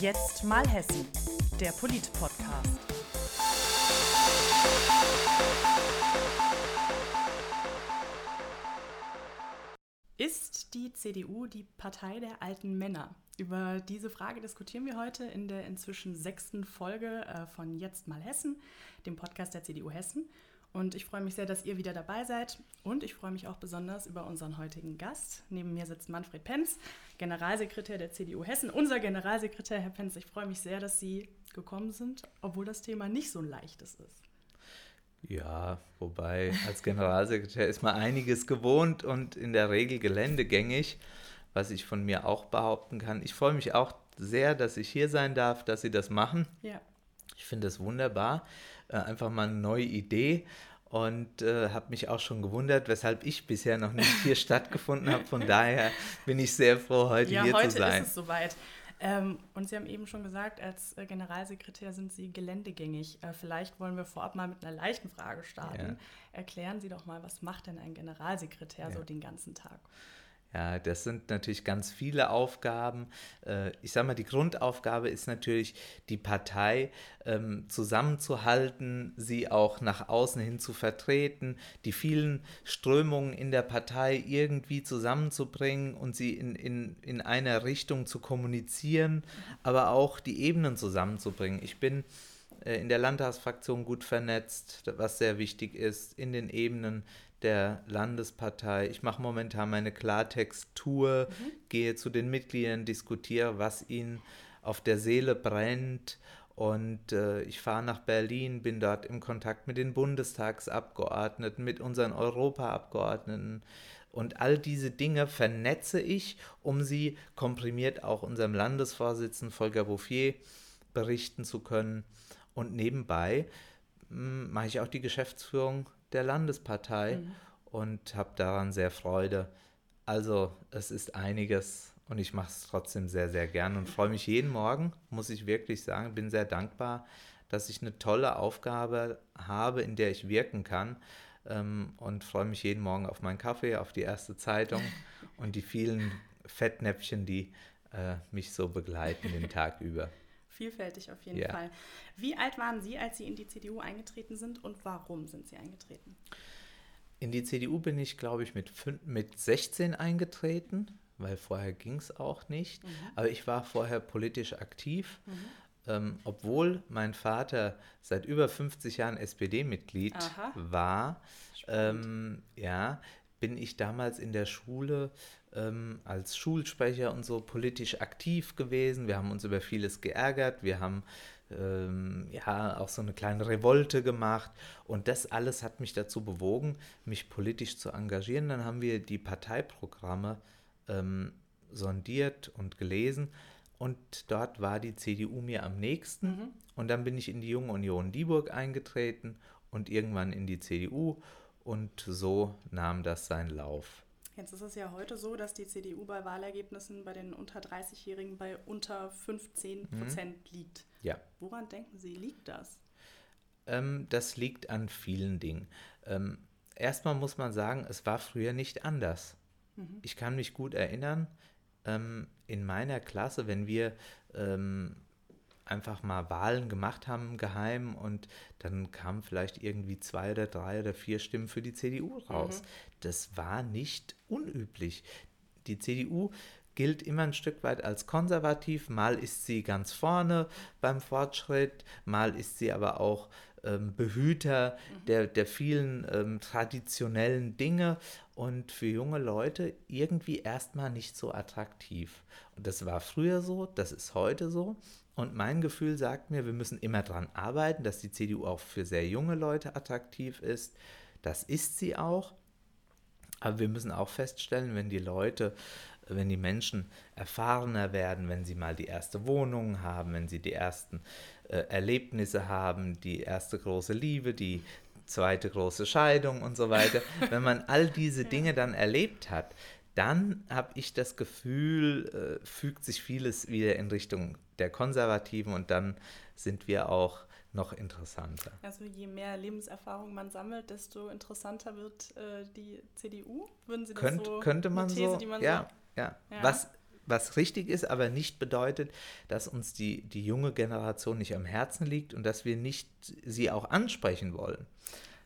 Jetzt mal Hessen, der Polit-Podcast. Ist die CDU die Partei der alten Männer? Über diese Frage diskutieren wir heute in der inzwischen sechsten Folge äh, von Jetzt mal Hessen, dem Podcast der CDU Hessen. Und ich freue mich sehr, dass ihr wieder dabei seid. Und ich freue mich auch besonders über unseren heutigen Gast. Neben mir sitzt Manfred Penz, Generalsekretär der CDU Hessen. Unser Generalsekretär, Herr Penz, ich freue mich sehr, dass Sie gekommen sind, obwohl das Thema nicht so ein leichtes ist. Ja, wobei als Generalsekretär ist man einiges gewohnt und in der Regel geländegängig, was ich von mir auch behaupten kann. Ich freue mich auch sehr, dass ich hier sein darf, dass Sie das machen. Ja. Ich finde es wunderbar. Äh, einfach mal eine neue Idee und äh, habe mich auch schon gewundert, weshalb ich bisher noch nicht hier stattgefunden habe. Von daher bin ich sehr froh, heute ja, hier heute zu sein. Ja, heute ist es soweit. Ähm, und Sie haben eben schon gesagt, als äh, Generalsekretär sind Sie geländegängig. Äh, vielleicht wollen wir vorab mal mit einer leichten Frage starten. Ja. Erklären Sie doch mal, was macht denn ein Generalsekretär ja. so den ganzen Tag? Ja, das sind natürlich ganz viele Aufgaben. Äh, ich sage mal, die Grundaufgabe ist natürlich, die Partei ähm, zusammenzuhalten, sie auch nach außen hin zu vertreten, die vielen Strömungen in der Partei irgendwie zusammenzubringen und sie in, in, in einer Richtung zu kommunizieren, aber auch die Ebenen zusammenzubringen. Ich bin äh, in der Landtagsfraktion gut vernetzt, was sehr wichtig ist, in den Ebenen der Landespartei. Ich mache momentan meine Klartext-Tour, mhm. gehe zu den Mitgliedern, diskutiere, was ihnen auf der Seele brennt. Und äh, ich fahre nach Berlin, bin dort im Kontakt mit den Bundestagsabgeordneten, mit unseren Europaabgeordneten. Und all diese Dinge vernetze ich, um sie komprimiert auch unserem Landesvorsitzenden Volker Bouffier berichten zu können. Und nebenbei hm, mache ich auch die Geschäftsführung der Landespartei mhm. und habe daran sehr Freude. Also es ist einiges und ich mache es trotzdem sehr, sehr gern und freue mich jeden Morgen, muss ich wirklich sagen, bin sehr dankbar, dass ich eine tolle Aufgabe habe, in der ich wirken kann ähm, und freue mich jeden Morgen auf meinen Kaffee, auf die erste Zeitung und die vielen Fettnäpfchen, die äh, mich so begleiten den Tag über vielfältig auf jeden ja. Fall. Wie alt waren Sie, als Sie in die CDU eingetreten sind und warum sind Sie eingetreten? In die CDU bin ich, glaube ich, mit, mit 16 eingetreten, weil vorher ging es auch nicht. Mhm. Aber ich war vorher politisch aktiv. Mhm. Ähm, obwohl mein Vater seit über 50 Jahren SPD-Mitglied war, ähm, ja, bin ich damals in der Schule ähm, als Schulsprecher und so politisch aktiv gewesen. Wir haben uns über vieles geärgert. Wir haben ähm, ja auch so eine kleine Revolte gemacht. Und das alles hat mich dazu bewogen, mich politisch zu engagieren. Dann haben wir die Parteiprogramme ähm, sondiert und gelesen. Und dort war die CDU mir am nächsten. Mhm. Und dann bin ich in die Junge Union Dieburg eingetreten und irgendwann in die CDU. Und so nahm das seinen Lauf. Jetzt ist es ja heute so, dass die CDU bei Wahlergebnissen bei den unter 30-Jährigen bei unter 15 mhm. Prozent mhm. liegt. Ja. Woran denken Sie, liegt das? Ähm, das liegt an vielen Dingen. Ähm, erstmal muss man sagen, es war früher nicht anders. Mhm. Ich kann mich gut erinnern, ähm, in meiner Klasse, wenn wir ähm, einfach mal Wahlen gemacht haben, geheim, und dann kamen vielleicht irgendwie zwei oder drei oder vier Stimmen für die CDU raus. Mhm. Das war nicht unüblich. Die CDU gilt immer ein Stück weit als konservativ. Mal ist sie ganz vorne beim Fortschritt, mal ist sie aber auch ähm, Behüter mhm. der, der vielen ähm, traditionellen Dinge und für junge Leute irgendwie erstmal nicht so attraktiv. Und das war früher so, das ist heute so. Und mein Gefühl sagt mir, wir müssen immer daran arbeiten, dass die CDU auch für sehr junge Leute attraktiv ist. Das ist sie auch. Aber wir müssen auch feststellen, wenn die Leute, wenn die Menschen erfahrener werden, wenn sie mal die erste Wohnung haben, wenn sie die ersten äh, Erlebnisse haben, die erste große Liebe, die zweite große Scheidung und so weiter, wenn man all diese Dinge dann erlebt hat, dann habe ich das Gefühl, äh, fügt sich vieles wieder in Richtung der Konservativen und dann sind wir auch noch interessanter. Also je mehr Lebenserfahrung man sammelt, desto interessanter wird äh, die CDU? Würden Sie das Könnt, so könnte man These, so, man ja, so ja, ja. Was, was richtig ist, aber nicht bedeutet, dass uns die, die junge Generation nicht am Herzen liegt und dass wir nicht sie auch ansprechen wollen.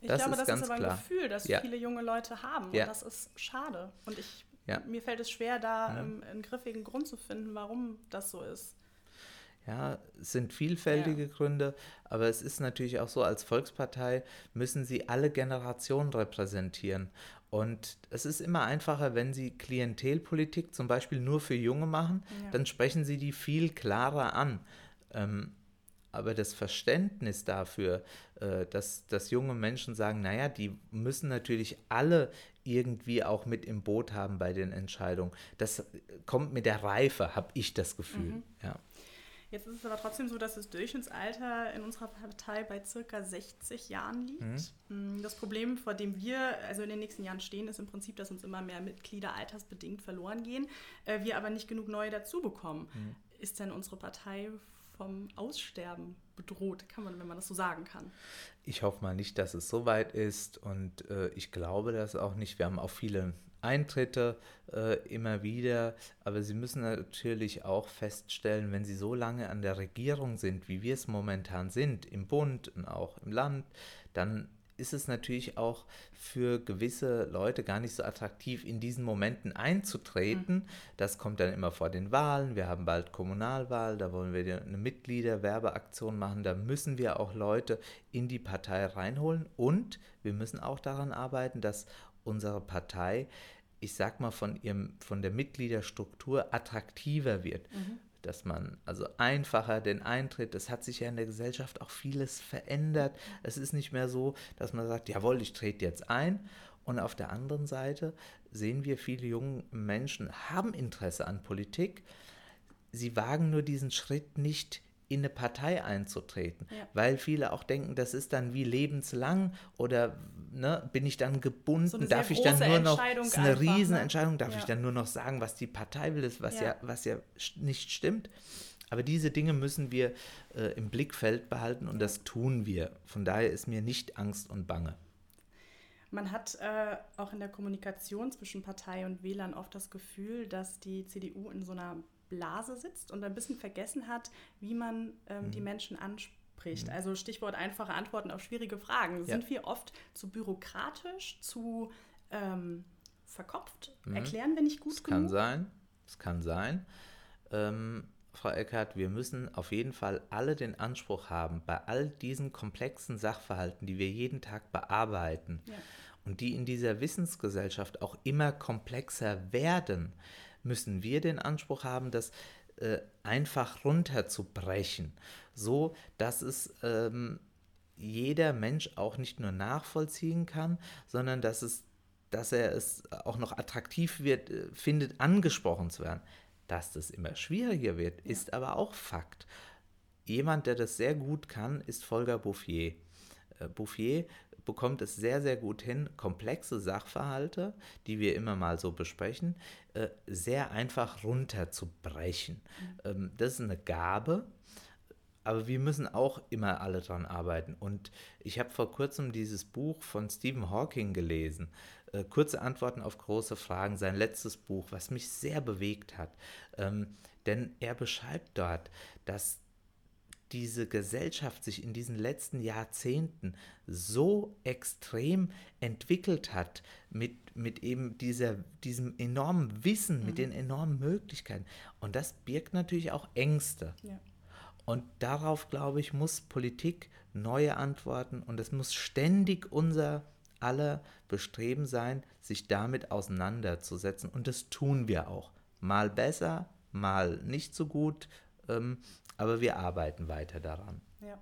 Ich das glaube, ist das ganz ist aber klar. ein Gefühl, das ja. viele junge Leute haben. Ja. Und das ist schade. Und ich, ja. mir fällt es schwer, da ähm, einen griffigen Grund zu finden, warum das so ist. Ja, es sind vielfältige ja. Gründe, aber es ist natürlich auch so, als Volkspartei müssen sie alle Generationen repräsentieren. Und es ist immer einfacher, wenn Sie Klientelpolitik zum Beispiel nur für Junge machen, ja. dann sprechen Sie die viel klarer an. Ähm, aber das Verständnis dafür, äh, dass, dass junge Menschen sagen, naja, die müssen natürlich alle irgendwie auch mit im Boot haben bei den Entscheidungen. Das kommt mit der Reife, habe ich das Gefühl. Mhm. Ja. Jetzt ist es aber trotzdem so, dass das Durchschnittsalter in unserer Partei bei circa 60 Jahren liegt. Mhm. Mm, das Problem, vor dem wir also in den nächsten Jahren stehen, ist im Prinzip, dass uns immer mehr Mitglieder altersbedingt verloren gehen, äh, wir aber nicht genug neue dazu bekommen. Mhm. Ist denn unsere Partei vom Aussterben bedroht, kann man, wenn man das so sagen kann? Ich hoffe mal nicht, dass es so weit ist und äh, ich glaube das auch nicht. Wir haben auch viele Eintritte äh, immer wieder. Aber Sie müssen natürlich auch feststellen, wenn Sie so lange an der Regierung sind, wie wir es momentan sind, im Bund und auch im Land, dann ist es natürlich auch für gewisse Leute gar nicht so attraktiv, in diesen Momenten einzutreten. Mhm. Das kommt dann immer vor den Wahlen. Wir haben bald Kommunalwahl, da wollen wir eine Mitgliederwerbeaktion machen. Da müssen wir auch Leute in die Partei reinholen und wir müssen auch daran arbeiten, dass unsere Partei, ich sag mal, von, ihrem, von der Mitgliederstruktur attraktiver wird. Mhm. Dass man also einfacher den Eintritt, es hat sich ja in der Gesellschaft auch vieles verändert. Es ist nicht mehr so, dass man sagt, jawohl, ich trete jetzt ein. Und auf der anderen Seite sehen wir, viele junge Menschen haben Interesse an Politik. Sie wagen nur diesen Schritt nicht in eine Partei einzutreten, ja. weil viele auch denken, das ist dann wie lebenslang oder ne, bin ich dann gebunden, so darf ich dann nur noch, das ist eine einfach, ne? Riesenentscheidung, darf ja. ich dann nur noch sagen, was die Partei will, was ja, ja was ja nicht stimmt. Aber diese Dinge müssen wir äh, im Blickfeld behalten und das tun wir. Von daher ist mir nicht Angst und Bange. Man hat äh, auch in der Kommunikation zwischen Partei und Wählern oft das Gefühl, dass die CDU in so einer Blase sitzt und ein bisschen vergessen hat, wie man ähm, mhm. die Menschen anspricht. Mhm. Also Stichwort einfache Antworten auf schwierige Fragen. Ja. Sind wir oft zu bürokratisch, zu ähm, verkopft? Mhm. Erklären wir nicht gut das genug? Kann sein. Es kann sein. Ähm, Frau Eckert, wir müssen auf jeden Fall alle den Anspruch haben, bei all diesen komplexen Sachverhalten, die wir jeden Tag bearbeiten ja. und die in dieser Wissensgesellschaft auch immer komplexer werden, müssen wir den Anspruch haben, das äh, einfach runterzubrechen, so dass es ähm, jeder Mensch auch nicht nur nachvollziehen kann, sondern dass es dass er es auch noch attraktiv wird, äh, findet, angesprochen zu werden. Dass das immer schwieriger wird, ja. ist aber auch Fakt. Jemand, der das sehr gut kann, ist Volker Bouffier. Äh, Bouffier bekommt es sehr, sehr gut hin, komplexe Sachverhalte, die wir immer mal so besprechen, äh, sehr einfach runterzubrechen. Mhm. Ähm, das ist eine Gabe, aber wir müssen auch immer alle dran arbeiten. Und ich habe vor kurzem dieses Buch von Stephen Hawking gelesen, äh, Kurze Antworten auf große Fragen, sein letztes Buch, was mich sehr bewegt hat. Ähm, denn er beschreibt dort, dass diese Gesellschaft sich in diesen letzten Jahrzehnten so extrem entwickelt hat mit, mit eben dieser, diesem enormen Wissen, mhm. mit den enormen Möglichkeiten. Und das birgt natürlich auch Ängste. Ja. Und darauf, glaube ich, muss Politik neue Antworten und es muss ständig unser aller Bestreben sein, sich damit auseinanderzusetzen. Und das tun wir auch. Mal besser, mal nicht so gut. Ähm, aber wir arbeiten weiter daran. Ja.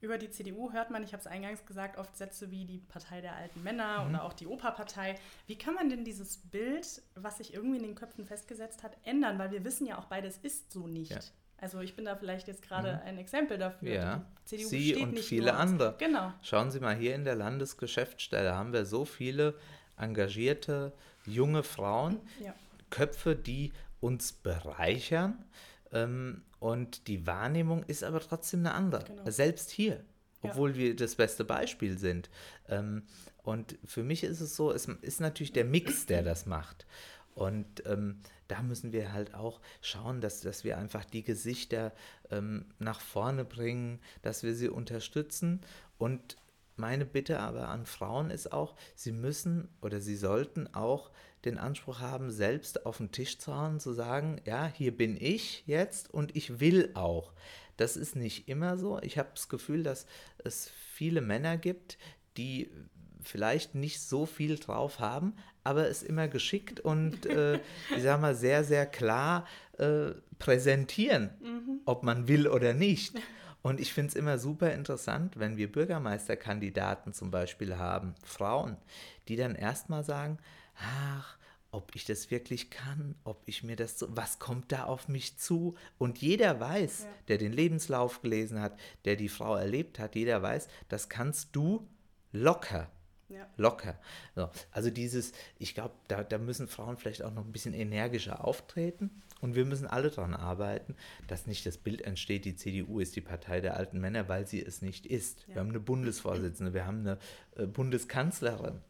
Über die CDU hört man, ich habe es eingangs gesagt, oft Sätze wie die Partei der alten Männer mhm. oder auch die Opa-Partei. Wie kann man denn dieses Bild, was sich irgendwie in den Köpfen festgesetzt hat, ändern? Weil wir wissen ja auch beides ist so nicht. Ja. Also ich bin da vielleicht jetzt gerade mhm. ein Exempel dafür. Ja. CDU Sie und viele andere. Genau. Schauen Sie mal, hier in der Landesgeschäftsstelle haben wir so viele engagierte junge Frauen, ja. Köpfe, die uns bereichern. Ähm, und die Wahrnehmung ist aber trotzdem eine andere. Genau. Selbst hier, obwohl ja. wir das beste Beispiel sind. Ähm, und für mich ist es so, es ist natürlich der Mix, der das macht. Und ähm, da müssen wir halt auch schauen, dass, dass wir einfach die Gesichter ähm, nach vorne bringen, dass wir sie unterstützen. Und meine Bitte aber an Frauen ist auch, sie müssen oder sie sollten auch den Anspruch haben, selbst auf den Tisch zu hauen, zu sagen, ja, hier bin ich jetzt und ich will auch. Das ist nicht immer so. Ich habe das Gefühl, dass es viele Männer gibt, die vielleicht nicht so viel drauf haben, aber es immer geschickt und, äh, ich sag mal, sehr, sehr klar äh, präsentieren, mhm. ob man will oder nicht. Und ich finde es immer super interessant, wenn wir Bürgermeisterkandidaten zum Beispiel haben, Frauen, die dann erstmal sagen, ach, ob ich das wirklich kann, ob ich mir das so, was kommt da auf mich zu? Und jeder weiß, ja. der den Lebenslauf gelesen hat, der die Frau erlebt hat, jeder weiß, das kannst du locker. Ja. Locker. So, also dieses, ich glaube, da, da müssen Frauen vielleicht auch noch ein bisschen energischer auftreten und wir müssen alle daran arbeiten, dass nicht das Bild entsteht, die CDU ist die Partei der alten Männer, weil sie es nicht ist. Ja. Wir haben eine Bundesvorsitzende, wir haben eine äh, Bundeskanzlerin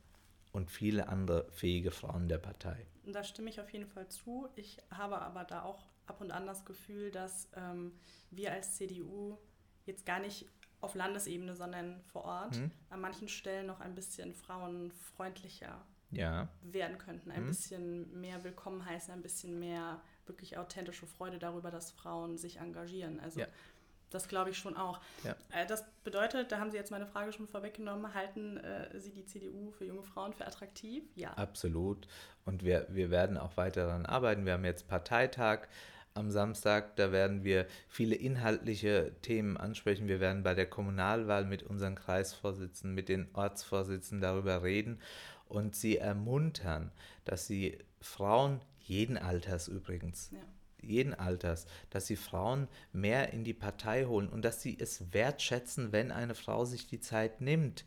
und viele andere fähige Frauen der Partei. Da stimme ich auf jeden Fall zu. Ich habe aber da auch ab und an das Gefühl, dass ähm, wir als CDU jetzt gar nicht auf Landesebene, sondern vor Ort hm. an manchen Stellen noch ein bisschen frauenfreundlicher ja. werden könnten. Ein hm. bisschen mehr willkommen heißen, ein bisschen mehr wirklich authentische Freude darüber, dass Frauen sich engagieren. Also ja. Das glaube ich schon auch. Ja. Äh, das bedeutet, da haben Sie jetzt meine Frage schon vorweggenommen, halten äh, Sie die CDU für junge Frauen für attraktiv? Ja. Absolut. Und wir, wir werden auch weiter daran arbeiten. Wir haben jetzt Parteitag am Samstag. Da werden wir viele inhaltliche Themen ansprechen. Wir werden bei der Kommunalwahl mit unseren Kreisvorsitzenden, mit den Ortsvorsitzenden darüber reden und sie ermuntern, dass sie Frauen jeden Alters übrigens, ja jeden Alters, dass sie Frauen mehr in die Partei holen und dass sie es wertschätzen, wenn eine Frau sich die Zeit nimmt.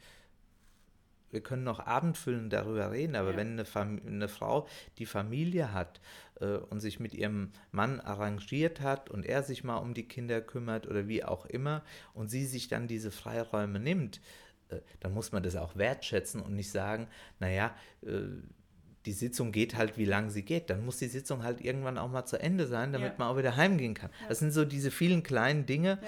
Wir können noch abendfüllend darüber reden, aber ja. wenn eine, eine, Frau die Familie hat äh, und sich mit ihrem Mann arrangiert hat und er sich mal um die Kinder kümmert oder wie auch immer und sie sich dann diese Freiräume nimmt, äh, dann muss man das auch wertschätzen und nicht sagen, naja, äh, die Sitzung geht halt, wie lange sie geht. Dann muss die Sitzung halt irgendwann auch mal zu Ende sein, damit ja. man auch wieder heimgehen kann. Ja. Das sind so diese vielen kleinen Dinge, ja.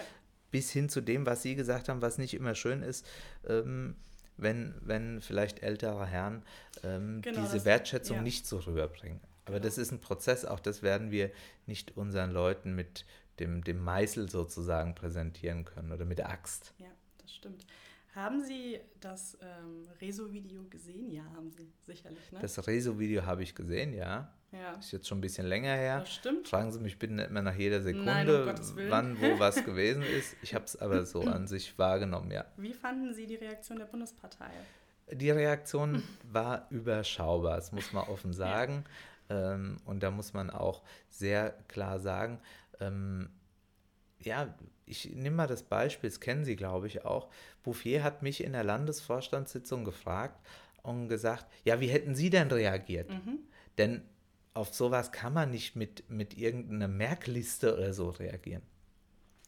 bis hin zu dem, was Sie gesagt haben, was nicht immer schön ist. Ähm, wenn, wenn vielleicht ältere Herren ähm, genau, diese Wertschätzung nicht so rüberbringen. Aber genau. das ist ein Prozess, auch das werden wir nicht unseren Leuten mit dem, dem Meißel sozusagen präsentieren können oder mit der Axt. Ja, das stimmt. Haben Sie das ähm, Rezo-Video gesehen? Ja, haben Sie sicherlich. Ne? Das Rezo-Video habe ich gesehen, ja. ja. Ist jetzt schon ein bisschen länger her. Das stimmt. Fragen Sie mich bitte nicht mehr nach jeder Sekunde, Nein, um wann, wo was gewesen ist. Ich habe es aber so an sich wahrgenommen, ja. Wie fanden Sie die Reaktion der Bundespartei? Die Reaktion war überschaubar, das muss man offen sagen. Ja. Ähm, und da muss man auch sehr klar sagen, ähm, ja, ich nehme mal das Beispiel, das kennen Sie, glaube ich, auch. Bouffier hat mich in der Landesvorstandssitzung gefragt und gesagt, ja, wie hätten Sie denn reagiert? Mhm. Denn auf sowas kann man nicht mit, mit irgendeiner Merkliste oder so reagieren.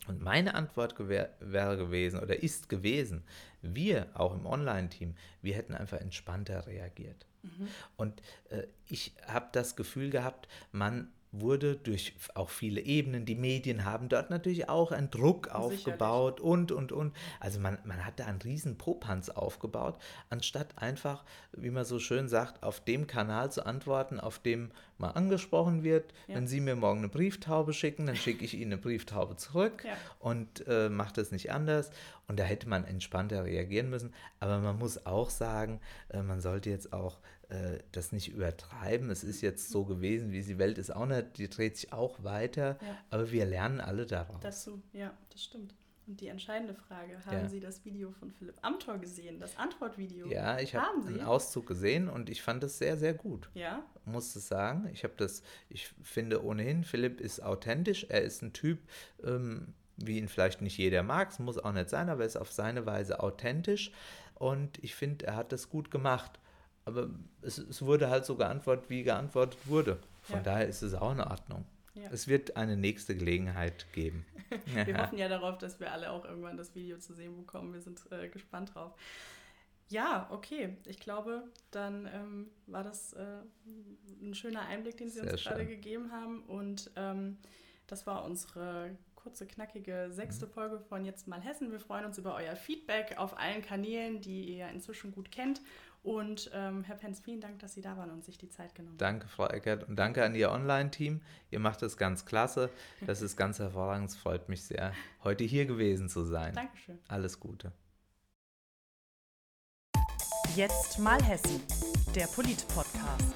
Und meine Antwort wäre gewesen oder ist gewesen, wir, auch im Online-Team, wir hätten einfach entspannter reagiert. Mhm. Und äh, ich habe das Gefühl gehabt, man wurde durch auch viele Ebenen, die Medien haben dort natürlich auch einen Druck aufgebaut und, und, und. Also man, man hat da einen riesen Popanz aufgebaut, anstatt einfach, wie man so schön sagt, auf dem Kanal zu antworten, auf dem mal angesprochen wird. Ja. Wenn Sie mir morgen eine Brieftaube schicken, dann schicke ich Ihnen eine Brieftaube zurück ja. und äh, mache das nicht anders. Und da hätte man entspannter reagieren müssen. Aber man muss auch sagen, äh, man sollte jetzt auch äh, das nicht übertreiben. Es ist jetzt so gewesen, wie die Welt ist auch nicht, die dreht sich auch weiter, ja. aber wir lernen alle daraus. Dazu, ja, das stimmt. Und die entscheidende Frage, haben ja. Sie das Video von Philipp Amthor gesehen, das Antwortvideo? Ja, ich habe einen Auszug gesehen und ich fand es sehr, sehr gut. Ja? Muss es sagen. Ich habe das, ich finde ohnehin, Philipp ist authentisch, er ist ein Typ, ähm, wie ihn vielleicht nicht jeder mag, es muss auch nicht sein, aber er ist auf seine Weise authentisch und ich finde, er hat das gut gemacht aber es, es, wurde halt so geantwortet, wie geantwortet wurde. Von ja. daher ist es auch in Ordnung. Ja. Es wird eine nächste Gelegenheit geben. wir hoffen ja darauf, dass wir alle auch irgendwann das Video zu sehen bekommen. Wir sind äh, gespannt drauf. Ja, okay. Ich glaube, dann ähm, war das äh, ein schöner Einblick, den Sie Sehr uns gerade schön. gegeben haben. Und ähm, das war unsere kurze, knackige sechste Mhm. Folge von Jetzt mal Hessen. Wir freuen uns über euer Feedback auf allen Kanälen, die ihr inzwischen gut kennt. Und ähm, Herr Penz, vielen Dank, dass Sie da waren und sich die Zeit genommen haben. Danke, Frau Eckert. Und danke an Ihr Online-Team. Ihr macht das ganz klasse. Das ist ganz hervorragend. Es freut mich sehr, heute hier gewesen zu sein. Dankeschön. Alles Gute. Jetzt mal Hessen, der Polit-Podcast.